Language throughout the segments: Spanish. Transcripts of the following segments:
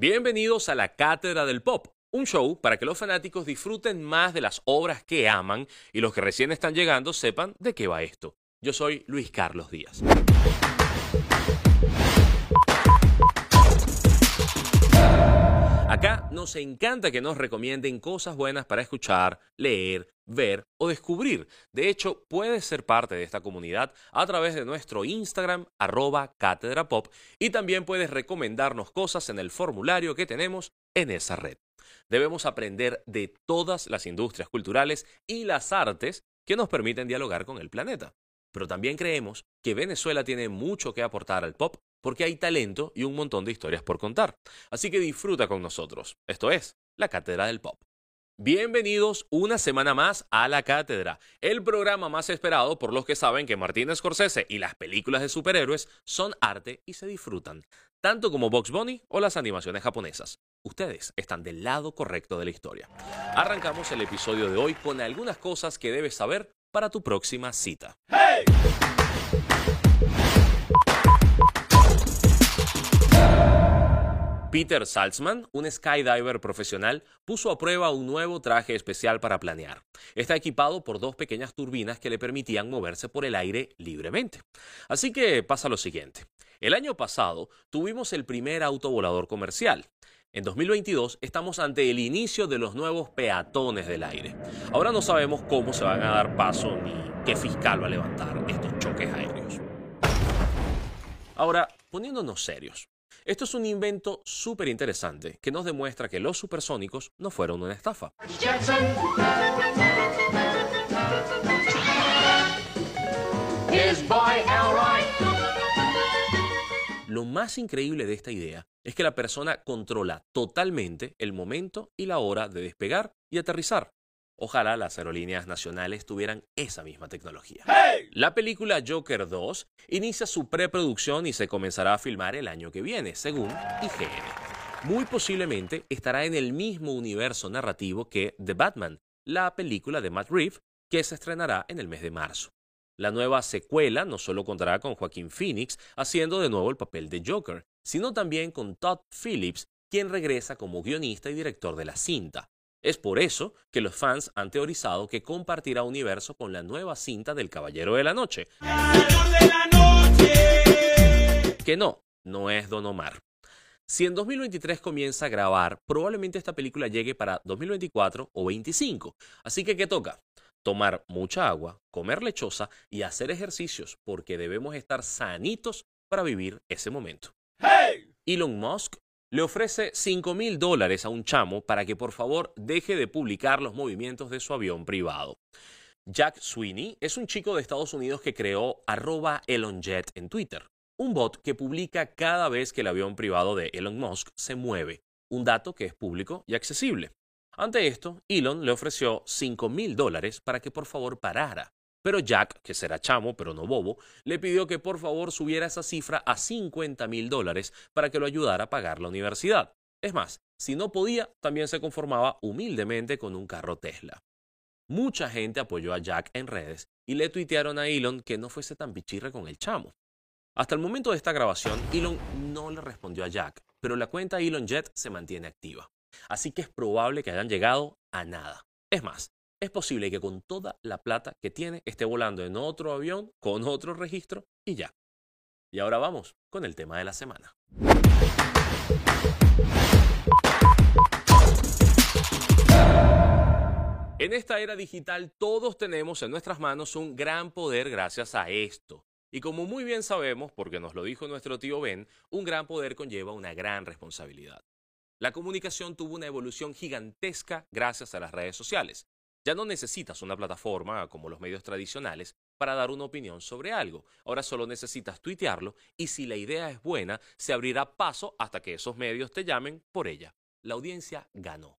Bienvenidos a la Cátedra del Pop, un show para que los fanáticos disfruten más de las obras que aman y los que recién están llegando sepan de qué va esto. Yo soy Luis Carlos Díaz. Acá nos encanta que nos recomienden cosas buenas para escuchar, leer, ver o descubrir. De hecho, puedes ser parte de esta comunidad a través de nuestro Instagram arroba cátedra pop y también puedes recomendarnos cosas en el formulario que tenemos en esa red. Debemos aprender de todas las industrias culturales y las artes que nos permiten dialogar con el planeta. Pero también creemos que Venezuela tiene mucho que aportar al pop porque hay talento y un montón de historias por contar. Así que disfruta con nosotros. Esto es La Cátedra del Pop. Bienvenidos una semana más a La Cátedra, el programa más esperado por los que saben que Martín Scorsese y las películas de superhéroes son arte y se disfrutan, tanto como Box Bunny o las animaciones japonesas. Ustedes están del lado correcto de la historia. Arrancamos el episodio de hoy con algunas cosas que debes saber para tu próxima cita. Peter Salzman, un skydiver profesional, puso a prueba un nuevo traje especial para planear. Está equipado por dos pequeñas turbinas que le permitían moverse por el aire libremente. Así que pasa lo siguiente. El año pasado tuvimos el primer autovolador comercial. En 2022 estamos ante el inicio de los nuevos peatones del aire. Ahora no sabemos cómo se van a dar paso ni qué fiscal va a levantar estos choques aéreos. Ahora, poniéndonos serios, esto es un invento súper interesante que nos demuestra que los supersónicos no fueron una estafa. Lo más increíble de esta idea es que la persona controla totalmente el momento y la hora de despegar y aterrizar. Ojalá las aerolíneas nacionales tuvieran esa misma tecnología. La película Joker 2 inicia su preproducción y se comenzará a filmar el año que viene, según IGN. Muy posiblemente estará en el mismo universo narrativo que The Batman, la película de Matt Reeves, que se estrenará en el mes de marzo. La nueva secuela no solo contará con Joaquín Phoenix haciendo de nuevo el papel de Joker, sino también con Todd Phillips, quien regresa como guionista y director de la cinta. Es por eso que los fans han teorizado que compartirá universo con la nueva cinta del Caballero de la Noche. Que no, no es Don Omar. Si en 2023 comienza a grabar, probablemente esta película llegue para 2024 o 2025. Así que, ¿qué toca? Tomar mucha agua, comer lechosa y hacer ejercicios, porque debemos estar sanitos para vivir ese momento. Elon Musk le ofrece 5 mil dólares a un chamo para que por favor deje de publicar los movimientos de su avión privado. Jack Sweeney es un chico de Estados Unidos que creó arroba ElonJet en Twitter, un bot que publica cada vez que el avión privado de Elon Musk se mueve, un dato que es público y accesible. Ante esto, Elon le ofreció 5 mil dólares para que por favor parara. Pero Jack, que será chamo pero no bobo, le pidió que por favor subiera esa cifra a 50 mil dólares para que lo ayudara a pagar la universidad. Es más, si no podía, también se conformaba humildemente con un carro Tesla. Mucha gente apoyó a Jack en redes y le tuitearon a Elon que no fuese tan pichirre con el chamo. Hasta el momento de esta grabación, Elon no le respondió a Jack, pero la cuenta ElonJet se mantiene activa. Así que es probable que hayan llegado a nada. Es más, es posible que con toda la plata que tiene esté volando en otro avión con otro registro y ya. Y ahora vamos con el tema de la semana. En esta era digital todos tenemos en nuestras manos un gran poder gracias a esto. Y como muy bien sabemos, porque nos lo dijo nuestro tío Ben, un gran poder conlleva una gran responsabilidad. La comunicación tuvo una evolución gigantesca gracias a las redes sociales. Ya no necesitas una plataforma como los medios tradicionales para dar una opinión sobre algo. Ahora solo necesitas tuitearlo y si la idea es buena, se abrirá paso hasta que esos medios te llamen por ella. La audiencia ganó.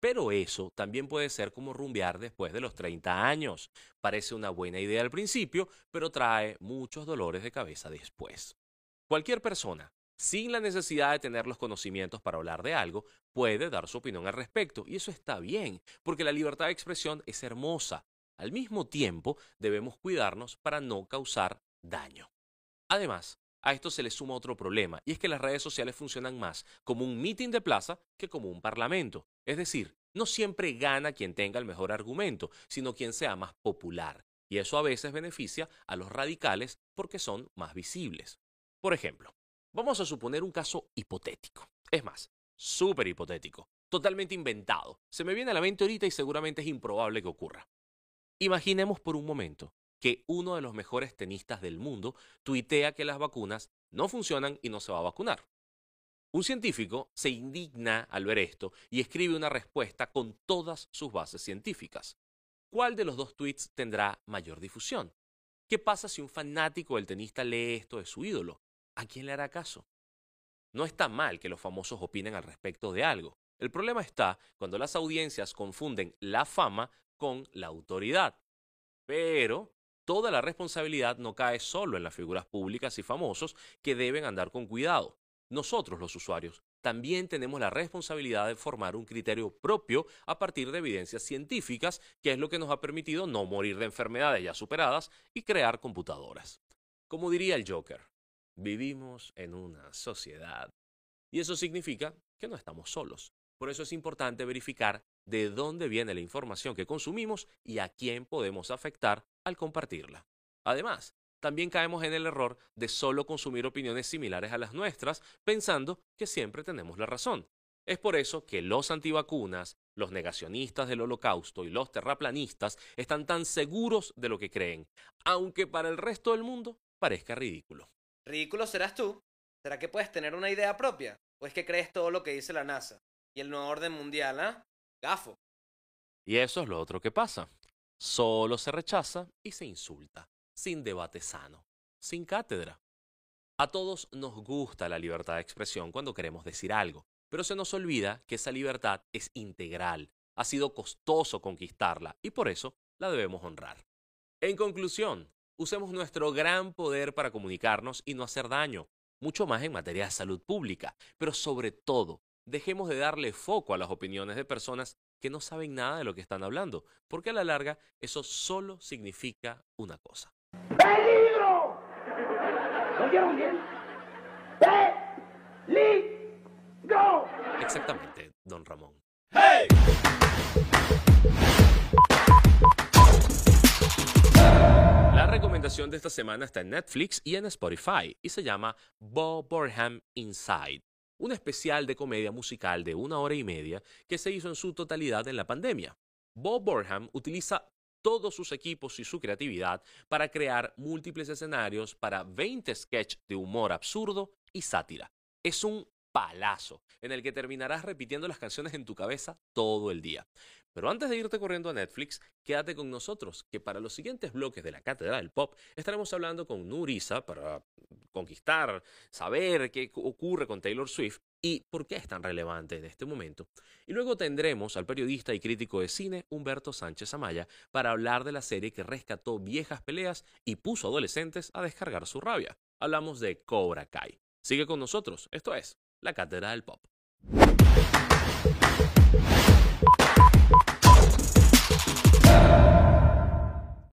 Pero eso también puede ser como rumbear después de los 30 años. Parece una buena idea al principio, pero trae muchos dolores de cabeza después. Cualquier persona sin la necesidad de tener los conocimientos para hablar de algo, puede dar su opinión al respecto. Y eso está bien, porque la libertad de expresión es hermosa. Al mismo tiempo, debemos cuidarnos para no causar daño. Además, A esto se le suma otro problema, y es que las redes sociales funcionan más como un meeting de plaza que como un parlamento. Es decir, no siempre gana quien tenga el mejor argumento, sino quien sea más popular. Y eso a veces beneficia a los radicales porque son más visibles. Por ejemplo, vamos a suponer un caso hipotético. Es más, súper hipotético, totalmente inventado. Se me viene a la mente ahorita y seguramente es improbable que ocurra. Imaginemos por un momento que uno de los mejores tenistas del mundo tuitea que las vacunas no funcionan y no se va a vacunar. Un científico se indigna al ver esto y escribe una respuesta con todas sus bases científicas. ¿Cuál de los dos tweets tendrá mayor difusión? ¿Qué pasa si un fanático del tenista lee esto de su ídolo? ¿A quién le hará caso? No está mal que los famosos opinen al respecto de algo. El problema está cuando las audiencias confunden la fama con la autoridad. Pero toda la responsabilidad no cae solo en las figuras públicas y famosos que deben andar con cuidado. Nosotros, los usuarios, también tenemos la responsabilidad de formar un criterio propio a partir de evidencias científicas, que es lo que nos ha permitido no morir de enfermedades ya superadas y crear computadoras. Como diría el Joker, vivimos en una sociedad. Y eso significa que no estamos solos. Por eso es importante verificar de dónde viene la información que consumimos y a quién podemos afectar al compartirla. Además, también caemos en el error de solo consumir opiniones similares a las nuestras, pensando que siempre tenemos la razón. Es por eso que los antivacunas, los negacionistas del holocausto y los terraplanistas están tan seguros de lo que creen, aunque para el resto del mundo parezca ridículo. ¿Ridículo serás tú? ¿Será que puedes tener una idea propia? ¿O es que crees todo lo que dice la NASA? Y el nuevo orden mundial, ¿ah? Gafo. Y eso es lo otro que pasa. Solo se rechaza y se insulta, sin debate sano, sin cátedra. A todos nos gusta la libertad de expresión cuando queremos decir algo, pero se nos olvida que esa libertad es integral, ha sido costoso conquistarla y por eso la debemos honrar. En conclusión, usemos nuestro gran poder para comunicarnos y no hacer daño, mucho más en materia de salud pública, pero sobre todo, dejemos de darle foco a las opiniones de personas que no saben nada de lo que están hablando, porque a la larga eso solo significa una cosa. ¡Peligro! ¿Lo bien? ¡Peligro! Exactamente, don Ramón. ¡Hey! Recomendación de esta semana está en Netflix y en Spotify y se llama Bob Burnham Inside un especial de comedia musical de una hora y media que se hizo en su totalidad en la pandemia. Bob Burnham utiliza todos sus equipos y su creatividad para crear múltiples escenarios para 20 sketches de humor absurdo y sátira. Es un palazo en el que terminarás repitiendo las canciones en tu cabeza todo el día. Pero antes de irte corriendo a Netflix, quédate con nosotros, que para los siguientes bloques de la Cátedra del Pop estaremos hablando con Nurisa para conquistar, saber qué ocurre con Taylor Swift y por qué es tan relevante en este momento. Y luego tendremos al periodista y crítico de cine Humberto Sánchez Amaya para hablar de la serie que rescató viejas peleas y puso adolescentes a descargar su rabia. Hablamos de Cobra Kai. Sigue con nosotros, esto es la Cátedra del Pop.